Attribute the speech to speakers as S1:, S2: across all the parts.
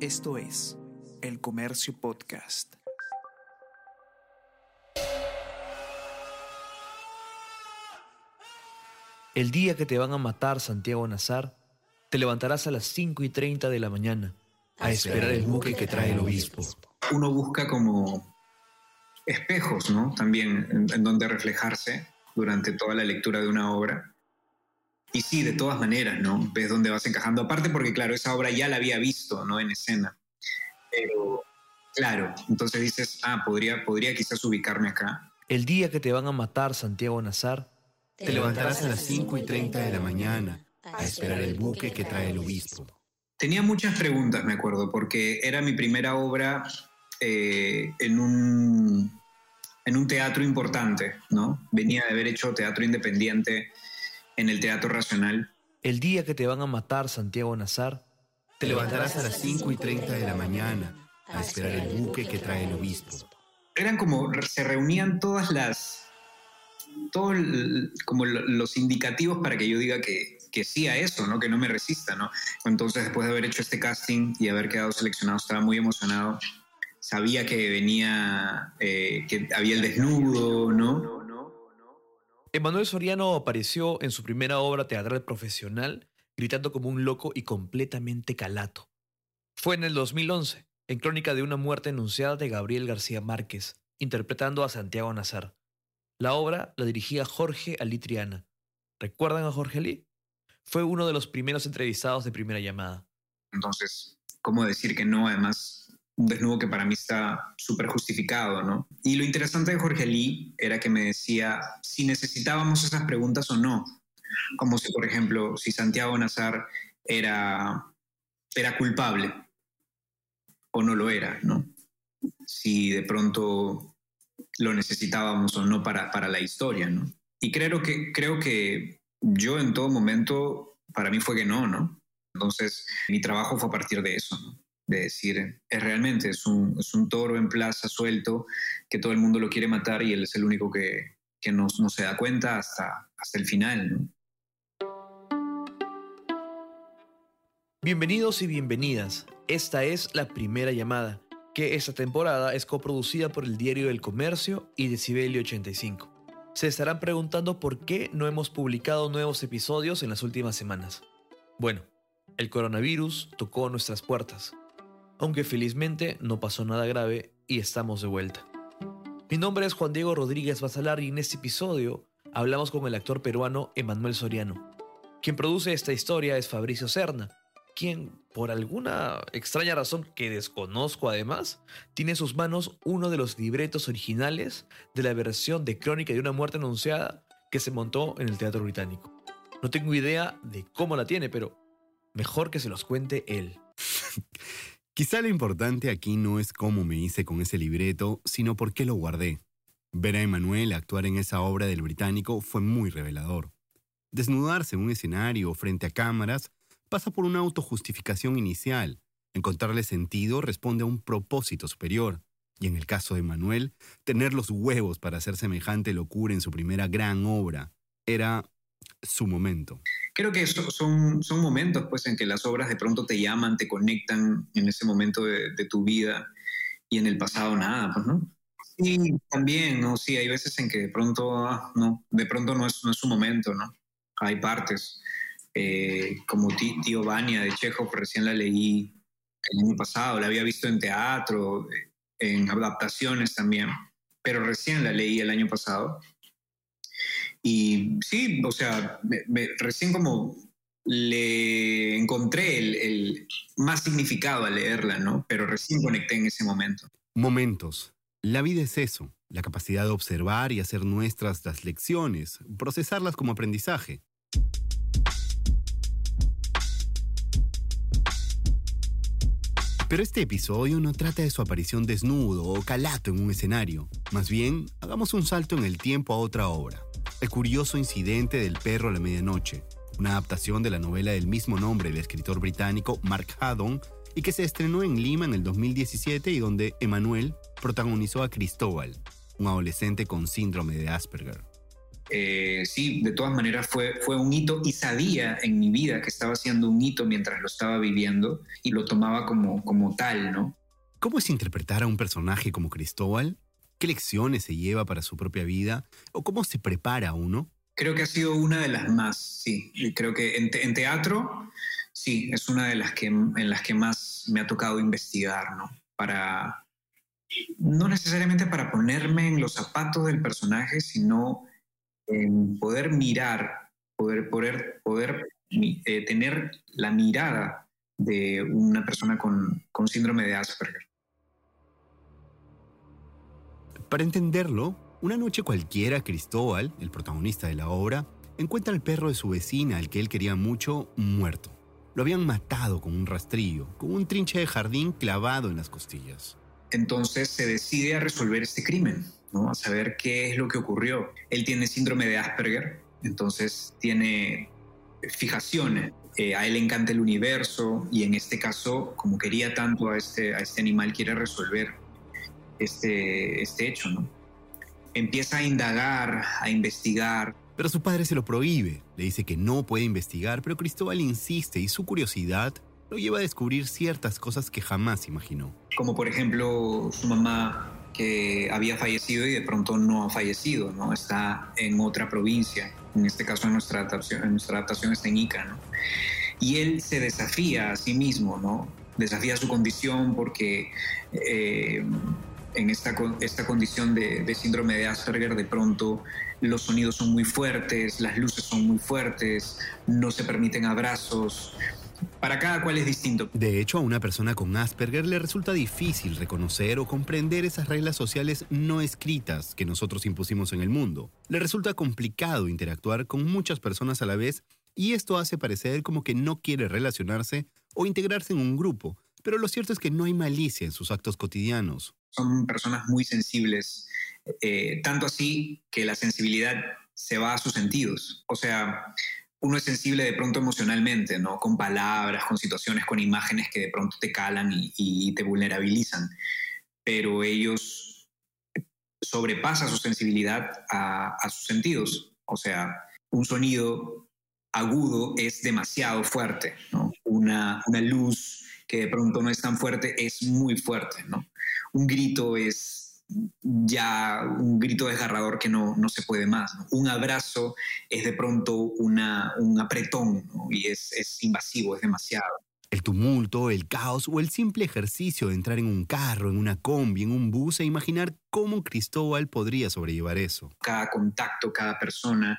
S1: Esto es El Comercio Podcast.
S2: El día que te van a matar, Santiago Nazar, te levantarás a las 5 y 30 de la mañana a esperar el buque que trae el obispo.
S3: Uno busca como espejos, ¿no? También en, en donde reflejarse durante toda la lectura de una obra. Y sí, de todas maneras, ¿no? Ves dónde vas encajando. Aparte porque, claro, esa obra ya la había visto, ¿no? En escena. Pero, claro, entonces dices, ah, podría, podría quizás ubicarme acá.
S2: El día que te van a matar, Santiago Nazar,
S4: Te levantarás a las 5 y 30 de la mañana a esperar el buque que trae el obispo.
S3: Tenía muchas preguntas, me acuerdo, porque era mi primera obra eh, en, un, en un teatro importante, ¿no? Venía de haber hecho teatro independiente en el Teatro Racional.
S2: el día que te van a matar, Santiago Nazar,
S4: Te levantarás a las 5 y 30 de la mañana a esperar el buque que trae el obispo.
S3: Eran como, se reunían todas las, todos como lo- los indicativos para que yo diga que, que sí a eso, ¿no? Que no me resista, ¿no? Entonces, después de haber hecho este casting y haber quedado seleccionado, estaba muy emocionado. Sabía que venía, eh, que había el desnudo, ¿no?
S2: Emanuel Soriano apareció en su primera obra teatral profesional gritando como un loco y completamente calato. Fue en el 2011, en Crónica de una muerte anunciada de Gabriel García Márquez, interpretando a Santiago Nazar. La obra la dirigía Jorge Ali Triana. ¿Recuerdan a Jorge Ali? Fue uno de los primeros entrevistados de primera llamada.
S3: Entonces, ¿cómo decir que no? Además, un desnudo que para mí está súper justificado, ¿no? Y lo interesante de Jorge Lee era que me decía si necesitábamos esas preguntas o no. Como si, por ejemplo, si Santiago Nazar era, era culpable o no lo era, ¿no? Si de pronto lo necesitábamos o no para, para la historia, ¿no? Y creo que, creo que yo en todo momento, para mí fue que no, ¿no? Entonces, mi trabajo fue a partir de eso, ¿no? De decir, es realmente, es un, es un toro en plaza suelto que todo el mundo lo quiere matar y él es el único que, que no, no se da cuenta hasta, hasta el final.
S2: Bienvenidos y bienvenidas. Esta es la primera llamada, que esta temporada es coproducida por el Diario del Comercio y Decibelio 85. Se estarán preguntando por qué no hemos publicado nuevos episodios en las últimas semanas. Bueno, el coronavirus tocó nuestras puertas, aunque felizmente no pasó nada grave y estamos de vuelta. Mi nombre es Juan Diego Rodríguez Basalar y en este episodio hablamos con el actor peruano Emanuel Soriano. Quien produce esta historia es Fabricio Serna, quien, por alguna extraña razón que desconozco además, tiene en sus manos uno de los libretos originales de la versión de Crónica de una muerte anunciada que se montó en el Teatro Británico. No tengo idea de cómo la tiene, pero mejor que se los cuente él.
S4: Quizá lo importante aquí no es cómo me hice con ese libreto, sino por qué lo guardé. Ver a Emanuel actuar en esa obra del británico fue muy revelador. Desnudarse en un escenario frente a cámaras pasa por una autojustificación inicial. Encontrarle sentido responde a un propósito superior. Y en el caso de Manuel, tener los huevos para hacer semejante locura en su primera gran obra era su momento.
S3: Creo que so- son, son momentos pues, en que las obras de pronto te llaman, te conectan en ese momento de, tu vida y en el pasado nada, pues, ¿no? Sí, también, ¿no? Sí, hay veces en que de pronto, ah, no, de pronto no es, no es su momento, ¿no? Hay partes, eh, como Tí- Tío Vania de Chekhov, recién la leí el año pasado, la había visto en teatro, en adaptaciones también, pero recién la leí el año pasado. Y sí, o sea, recién como le encontré el, el más significado al leerla, ¿no? Pero recién conecté en ese momento.
S4: Momentos. La vida es eso, la capacidad de observar y hacer nuestras las lecciones, procesarlas como aprendizaje. Pero este episodio no trata de su aparición desnudo o calato en un escenario. Más bien, hagamos un salto en el tiempo a otra obra. El curioso incidente del perro a la medianoche, una adaptación de la novela del mismo nombre del escritor británico Mark Haddon y que se estrenó en Lima en el 2017 y donde Emanuel protagonizó a Cristóbal, un adolescente con síndrome de Asperger.
S3: eh, sí, de todas maneras fue, fue un hito y sabía en mi vida que estaba haciendo un hito mientras lo estaba viviendo y lo tomaba como, como tal, ¿no?
S4: ¿Cómo es interpretar a un personaje como Cristóbal? ¿Qué lecciones se lleva para su propia vida? ¿O cómo se prepara uno?
S3: Creo que ha sido una de las más, sí. Creo que en, teatro, sí, es una de las que, en las que más me ha tocado investigar, ¿no? Para, no necesariamente para ponerme en los zapatos del personaje, sino en poder mirar, poder, poder, poder eh, tener la mirada de una persona con síndrome de Asperger.
S4: Para entenderlo, una noche cualquiera, Cristóbal, el protagonista de la obra, encuentra al perro de su vecina, al que él quería mucho, muerto. Lo habían matado con un rastrillo, con un trinche de jardín clavado en las costillas.
S3: Entonces se decide a resolver este crimen a saber qué es lo que ocurrió. Él tiene síndrome de Asperger, entonces tiene fijaciones. Eh, a él le encanta el universo y en este caso, como quería tanto a este, a este animal, quiere resolver este, este hecho. ¿no? Empieza a indagar, a investigar.
S4: Pero su padre se lo prohíbe, le dice que no puede investigar, pero Cristóbal insiste y su curiosidad lo lleva a descubrir ciertas cosas que jamás imaginó.
S3: Como por ejemplo su mamá que había fallecido y de pronto no ha fallecido, ¿no? Está en otra provincia, en este caso en nuestra adaptación, en nuestra adaptación está en Ica, ¿no? Y él se desafía a sí mismo, ¿no? Desafía su condición porque eh, en esta, esta condición de, de síndrome de Asperger de pronto los sonidos son muy fuertes, las luces son muy fuertes, no se permiten abrazos, para cada cual es distinto.
S4: De hecho, a una persona con Asperger le resulta difícil reconocer o comprender esas reglas sociales no escritas que nosotros impusimos en el mundo. Le resulta complicado interactuar con muchas personas a la vez y esto hace parecer como que no quiere relacionarse o integrarse en un grupo. Pero lo cierto es que no hay malicia en sus actos cotidianos.
S3: Son personas muy sensibles, eh, tanto así que la sensibilidad se va a sus sentidos. O sea, uno es sensible de pronto emocionalmente, ¿no? Con palabras, con situaciones, con imágenes que de pronto te calan y, te vulnerabilizan. Pero ellos sobrepasan su sensibilidad a, sus sentidos. O sea, un sonido agudo es demasiado fuerte, ¿no? Una, una luz que de pronto no es tan fuerte es muy fuerte, ¿no? Un grito es ya un grito desgarrador que no, no se puede más. Un abrazo es de pronto una, un apretón y es, es invasivo, es demasiado.
S4: El tumulto, el caos o el simple ejercicio de entrar en un carro, en una combi, en un bus e imaginar cómo Cristóbal podría sobrellevar eso.
S3: Cada contacto, cada persona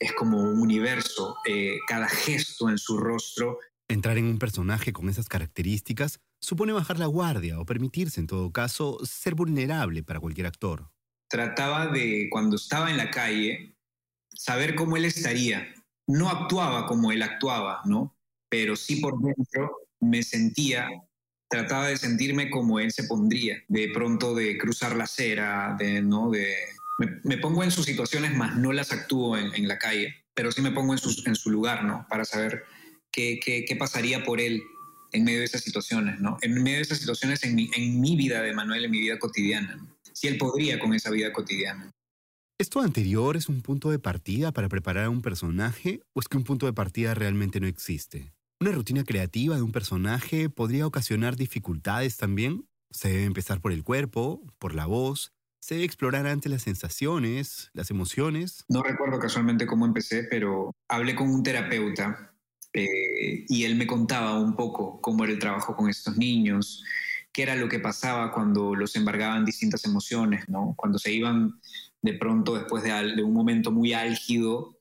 S3: es como un universo, eh, cada gesto en su rostro.
S4: Entrar en un personaje con esas características supone bajar la guardia o permitirse, en todo caso, ser vulnerable para cualquier actor.
S3: Trataba de, cuando estaba en la calle, saber cómo él estaría. No actuaba como él actuaba, ¿no? Pero sí por dentro me sentía, trataba de sentirme como él se pondría, de pronto de cruzar la acera, de, ¿no? De, me, pongo en sus situaciones, más no las actúo en, la calle, pero sí me pongo en su, en su lugar, ¿no? Para saber qué, qué pasaría por él en medio de esas situaciones, ¿no? En medio de esas situaciones en mi, en mi vida de Manuel, en mi vida cotidiana. Si él podría con esa vida cotidiana.
S4: ¿Esto anterior es un punto de partida para preparar a un personaje o es que un punto de partida realmente no existe? ¿Una rutina creativa de un personaje podría ocasionar dificultades también? Se debe empezar por el cuerpo, por la voz, se debe explorar antes las sensaciones, las emociones.
S3: No recuerdo casualmente cómo empecé, pero hablé con un terapeuta eh, y él me contaba un poco cómo era el trabajo con estos niños, qué era lo que pasaba cuando los embargaban distintas emociones, ¿no? Cuando se iban de pronto después de, un momento muy álgido,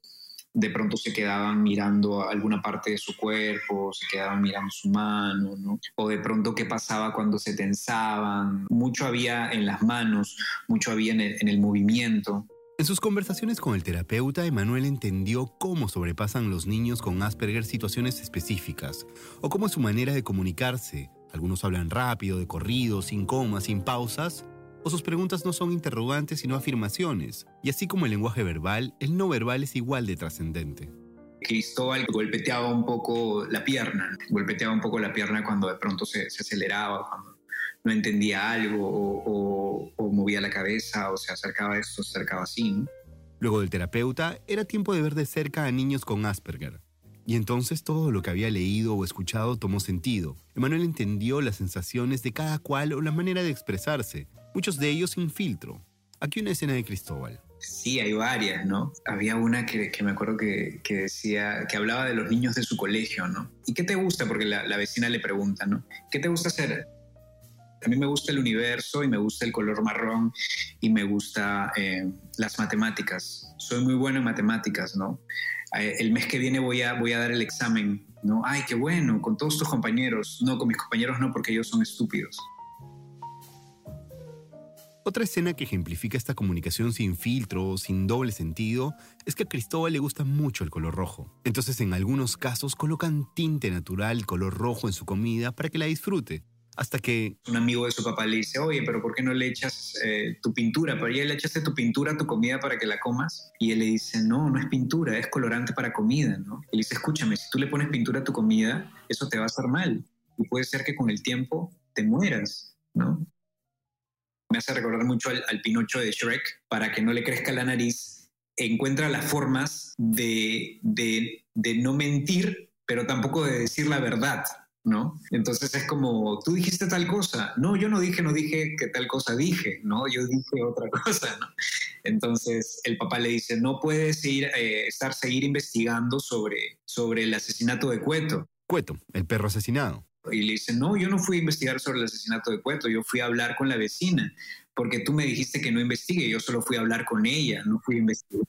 S3: de pronto se quedaban mirando alguna parte de su cuerpo, se quedaban mirando su mano, ¿no? O de pronto qué pasaba cuando se tensaban. Mucho había en las manos, mucho había en el movimiento.
S4: En sus conversaciones con el terapeuta, Emanuel entendió cómo sobrepasan los niños con Asperger situaciones específicas, o cómo su manera de comunicarse. Algunos hablan rápido, de corrido, sin comas, sin pausas, o sus preguntas no son interrogantes sino afirmaciones. Y así como el lenguaje verbal, el no verbal es igual de trascendente.
S3: Cristóbal golpeteaba un poco la pierna, golpeteaba un poco la pierna cuando de pronto se, aceleraba, no entendía algo o, movía la cabeza o se acercaba a esto, se acercaba así.
S4: Luego del terapeuta, era tiempo de ver de cerca a niños con Asperger. Y entonces todo lo que había leído o escuchado tomó sentido. Emanuel entendió las sensaciones de cada cual o la manera de expresarse, muchos de ellos sin filtro. Aquí una escena de Cristóbal.
S3: Sí, hay varias, ¿no? Había una que, me acuerdo que, decía, que hablaba de los niños de su colegio, ¿no? ¿Y qué te gusta? Porque la, vecina le pregunta, ¿no? ¿Qué te gusta hacer? A mí me gusta el universo y me gusta el color marrón y me gusta eh, las matemáticas. Soy muy bueno en matemáticas, ¿no? Eh, el mes que viene voy a, voy a dar el examen, ¿no? Ay, qué bueno, con todos tus compañeros. No, con mis compañeros no, porque ellos son estúpidos.
S4: Otra escena que ejemplifica esta comunicación sin filtro, sin doble sentido, es que a Cristóbal le gusta mucho el color rojo. Entonces en algunos casos colocan tinte natural color rojo en su comida para que la disfrute. Hasta que...
S3: Un amigo de su papá le dice, oye, pero ¿por qué no le echas eh, tu pintura? ¿Pero ya le echaste tu pintura a tu comida para que la comas? Y él le dice, no, no es pintura, es colorante para comida, ¿no? Y dice, escúchame, si tú le pones pintura a tu comida, eso te va a hacer mal. Y puede ser que con el tiempo te mueras, ¿no? me hace recordar mucho al, Pinocho de Shrek, para que no le crezca la nariz, encuentra las formas de, de, no mentir, pero tampoco de decir la verdad, ¿no? Entonces es como, tú dijiste tal cosa, no, yo no dije, no dije que tal cosa dije, ¿no? Yo dije otra cosa, ¿no? Entonces el papá le dice, no puedes ir, eh, estar, seguir investigando sobre, sobre el asesinato de Cueto.
S4: Cueto, el perro asesinado.
S3: Y le dice, no, yo no fui a investigar sobre el asesinato de Cueto, yo fui a hablar con la vecina, porque tú me dijiste que no investigue, yo solo fui a hablar con ella, no fui a investigar.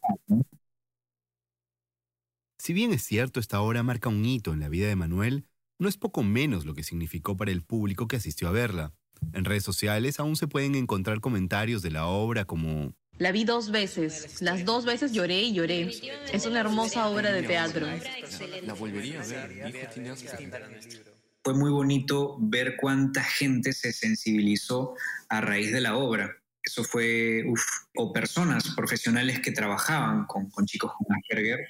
S4: Si bien es cierto, esta obra marca un hito en la vida de Manuel, no es poco menos lo que significó para el público que asistió a verla. En redes sociales aún se pueden encontrar comentarios de la obra como
S5: la vi dos veces. Las dos veces lloré y lloré. Es una hermosa obra de teatro. La volvería a ver,
S3: fue muy bonito ver cuánta gente se sensibilizó a raíz de la obra. Eso fue, o personas profesionales que trabajaban con, chicos con Asperger,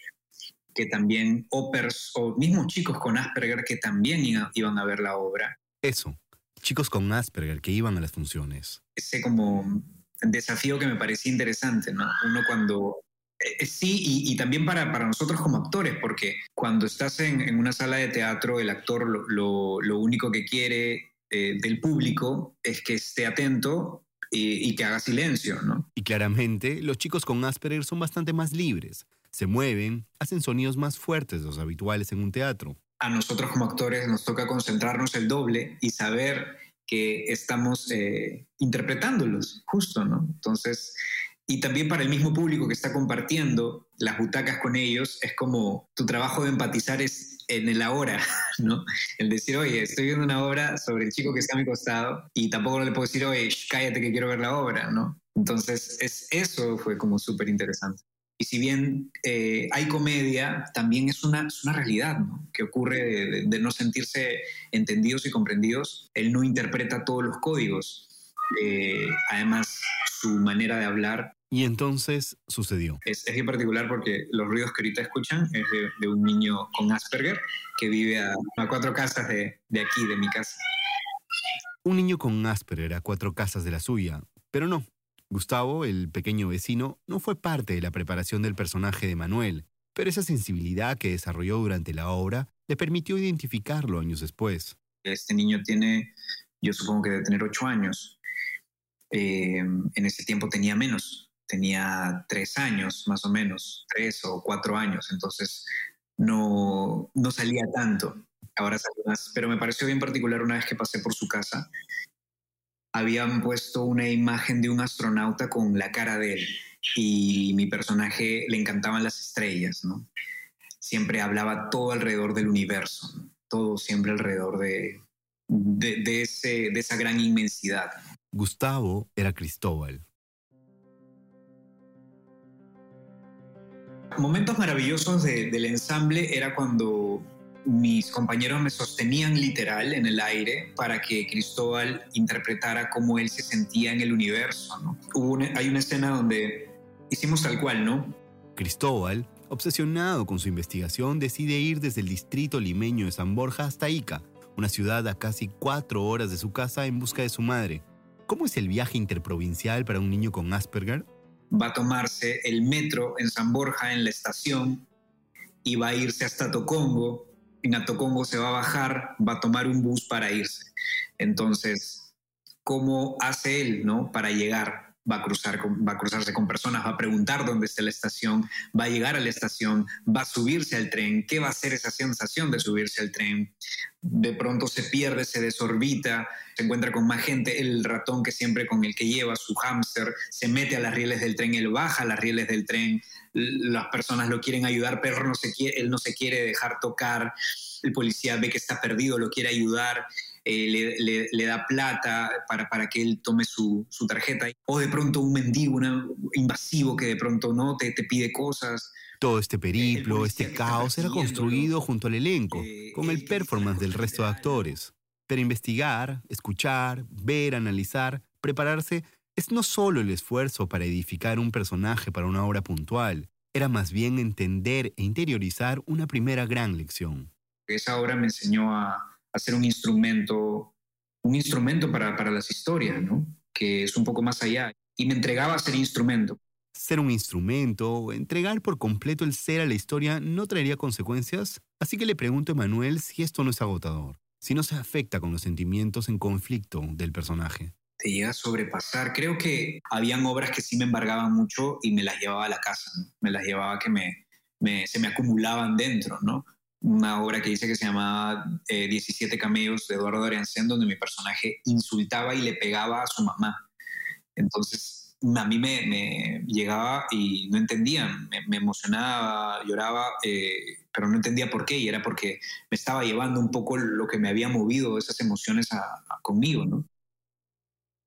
S3: que también, o, o mismos chicos con Asperger que también iban a ver la obra.
S4: Eso, chicos con Asperger que iban a las funciones.
S3: Ese como desafío que me parecía interesante, ¿no? Uno cuando eh, sí, y, también para, nosotros como actores, porque cuando estás en, una sala de teatro, el actor lo, único que quiere eh, del público es que esté atento y, que haga silencio, ¿no?
S4: Y claramente, los chicos con Asperger son bastante más libres. Se mueven, hacen sonidos más fuertes de los habituales en un teatro.
S3: A nosotros como actores nos toca concentrarnos el doble y saber que estamos eh, interpretándolos, justo, ¿no? Entonces, y también para el mismo público que está compartiendo las butacas con ellos, es como tu trabajo de empatizar es en el ahora, ¿no? El decir, oye, estoy viendo una obra sobre el chico que está a mi costado y tampoco le puedo decir, oye, cállate que quiero ver la obra, ¿no? Entonces, es, eso fue como súper interesante. Y si bien eh, hay comedia, también es una, una realidad ¿no? que ocurre de, no sentirse entendidos y comprendidos. Él no interpreta todos los códigos. Eh, además, su manera de hablar
S4: y entonces sucedió.
S3: Es, es bien particular porque los ruidos que ahorita escuchan es de, un niño con Asperger que vive a, cuatro casas de, de aquí, de mi casa.
S4: Un niño con Asperger a cuatro casas de la suya, pero no. Gustavo, el pequeño vecino, no fue parte de la preparación del personaje de Manuel, pero esa sensibilidad que desarrolló durante la obra le permitió identificarlo años después.
S3: Este niño tiene, yo supongo que debe tener ocho años. Eh, en ese tiempo tenía menos, tenía tres años más o menos, tres o cuatro años, entonces no, no salía tanto. Ahora sale más, pero me pareció bien particular una vez que pasé por su casa. Habían puesto una imagen de un astronauta con la cara de él y mi personaje le encantaban las estrellas, ¿no? Siempre hablaba todo alrededor del universo, todo siempre alrededor de, de, ese, de esa gran inmensidad.
S4: Gustavo era Cristóbal,
S3: momentos maravillosos del ensamble era cuando mis compañeros me sostenían literal en el aire para que Cristóbal interpretara cómo él se sentía en el universo. ¿no? Hubo hay una escena donde hicimos tal cual, ¿no?
S4: Cristóbal, obsesionado con su investigación, decide ir desde el distrito limeño de San Borja hasta Ica, una ciudad a casi cuatro horas de su casa en busca de su madre. ¿Cómo es el viaje interprovincial para un niño con Asperger?
S3: va a tomarse el metro en San Borja, en la estación, y va a irse hasta Tocongo. En Atocongo se va a bajar, va a tomar un bus para irse. Entonces, ¿cómo hace él ¿no? para llegar? Va a, cruzar va a cruzarse con personas, va a preguntar dónde está la estación, va a llegar a la estación, va a subirse al tren, qué va a ser esa sensación de subirse al tren. De pronto se pierde, se desorbita, se encuentra con más gente, el ratón que siempre con el que lleva su hámster se mete a las rieles del tren, él baja a las rieles del tren, las personas lo quieren ayudar, pero no se él no se quiere dejar tocar, el policía ve que está perdido, lo quiere ayudar eh, le, da plata para, para que él tome su, su, tarjeta, o de pronto un mendigo, un invasivo que de pronto no te, te pide cosas.
S4: Todo este periplo, este caos era construido junto al elenco, eh, con el performance del resto de actores. Pero investigar, escuchar, ver, analizar, prepararse es no solo el esfuerzo para edificar un personaje para una obra puntual, era más bien entender e interiorizar una primera gran lección.
S3: Esa obra me enseñó a, hacer un instrumento, un instrumento para, para las historias, ¿no? que es un poco más allá. Y me entregaba a ser instrumento.
S4: Ser un instrumento, entregar por completo el ser a la historia no traería consecuencias, así que le pregunto a Manuel si esto no es agotador, si no se afecta con los sentimientos en conflicto del personaje.
S3: Te llega a sobrepasar. Creo que habían obras que sí me embargaban mucho y me las llevaba a la casa, me las llevaba que me, me, se me acumulaban dentro, ¿no? Una obra que dice que se llamaba 17 eh, camellos de Eduardo Ariancén, donde mi personaje insultaba y le pegaba a su mamá. Entonces, a mí me, llegaba y no entendía, me, emocionaba, lloraba, eh, pero no entendía por qué, y era porque me estaba llevando un poco lo que me había movido esas emociones conmigo, ¿no?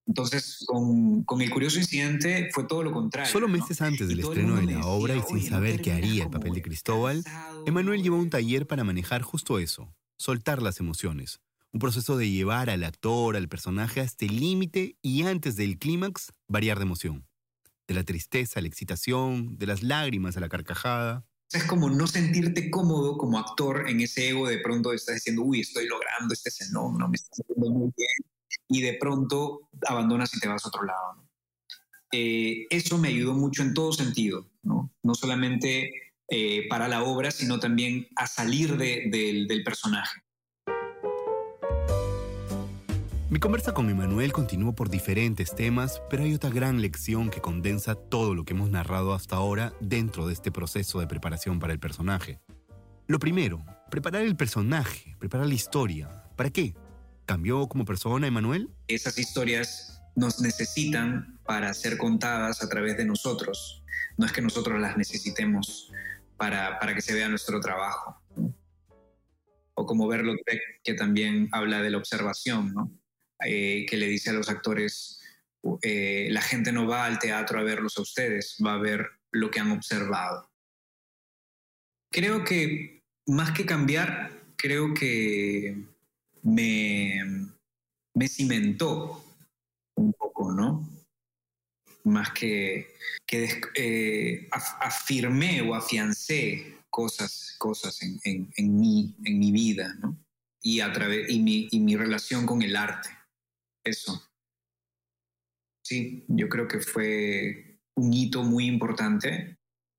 S3: Entonces, con, con, el curioso incidente fue todo lo contrario.
S4: Solo meses antes del estreno de la obra y sin saber qué haría el papel de Cristóbal, Emanuel llevó un taller para manejar justo eso, soltar las emociones. Un proceso de llevar al actor, al personaje hasta el límite y antes del clímax, variar de emoción. De la tristeza a la excitación, de las lágrimas a la carcajada.
S3: Es como no sentirte cómodo como actor en ese ego de pronto estás diciendo, uy, estoy logrando este no me está haciendo muy bien y de pronto abandonas y te vas a otro lado. Eh, eso me ayudó mucho en todo sentido, no, no solamente eh, para la obra, sino también a salir del personaje.
S4: Mi conversa con Emanuel continuó por diferentes temas, pero hay otra gran lección que condensa todo lo que hemos narrado hasta ahora dentro de este proceso de preparación para el personaje. Lo primero, preparar el personaje, preparar la historia. ¿Para qué? Cambió como persona, Emanuel?
S3: Esas historias nos necesitan para ser contadas a través de nosotros. No es que nosotros las necesitemos para, para que se vea nuestro trabajo. O como Berlo que también habla de la observación, ¿no? Eh, que le dice a los actores, eh, la gente no va al teatro a verlos a ustedes, va a ver lo que han observado. Creo que más que cambiar, creo que me, me cimentó un poco, ¿no? Más que, que eh, afirmé o afiancé cosas, cosas en, en, en, mi, vida, ¿no? Y, a través, y, mi, y mi relación con el arte. Eso. Sí, yo creo que fue un hito muy importante.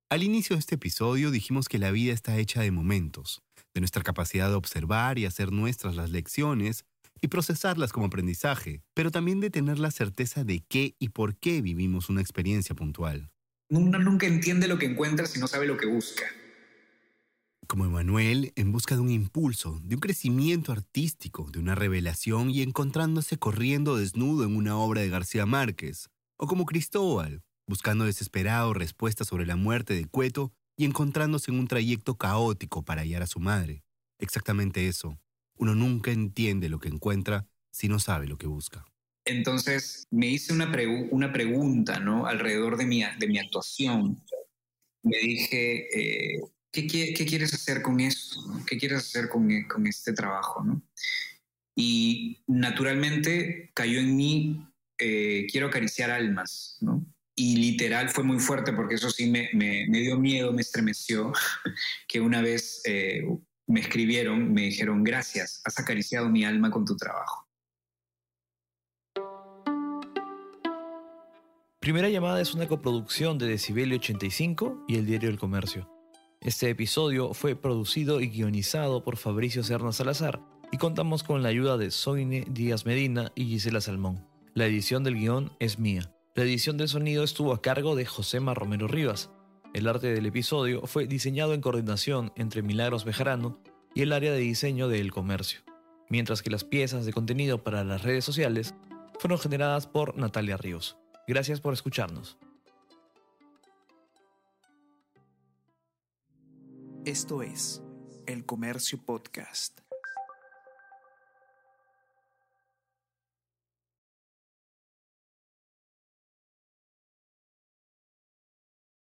S4: Al inicio de este episodio dijimos que la vida está hecha de momentos, de nuestra capacidad de observar y hacer nuestras las lecciones y procesarlas como aprendizaje, pero también de tener la certeza de qué y por qué vivimos una experiencia puntual.
S3: Uno nunca entiende lo que encuentra si no sabe lo que busca.
S4: Como Emanuel, en busca de un impulso, de un crecimiento artístico, de una revelación y encontrándose corriendo desnudo en una obra de García Márquez. O como Cristóbal, buscando desesperado respuestas sobre la muerte de Cueto y encontrándose en un trayecto caótico para hallar a su madre. Exactamente eso. Uno nunca entiende lo que encuentra si no sabe lo que busca.
S3: Entonces me hice una, una pregunta ¿no? alrededor de mi, de mi actuación. Me dije, eh, ¿qué, ¿qué, quieres hacer con esto? ¿Qué quieres hacer con, con este trabajo? ¿no? Y naturalmente cayó en mí, eh, quiero acariciar almas. ¿no? Y literal fue muy fuerte porque eso sí me, me, dio miedo, me estremeció, que una vez eh, me escribieron, me dijeron, gracias, has acariciado mi alma con tu trabajo.
S2: Primera llamada es una coproducción de Decibelio 85 y el Diario del Comercio. Este episodio fue producido y guionizado por Fabricio Serna Salazar y contamos con la ayuda de Soine Díaz Medina y Gisela Salmón. La edición del guion es mía. La edición del sonido estuvo a cargo de Josema Romero Rivas. El arte del episodio fue diseñado en coordinación entre Milagros Bejarano y el área de diseño de El Comercio, mientras que las piezas de contenido para las redes sociales fueron generadas por Natalia Ríos. Gracias por escucharnos.
S1: Esto es El Comercio Podcast.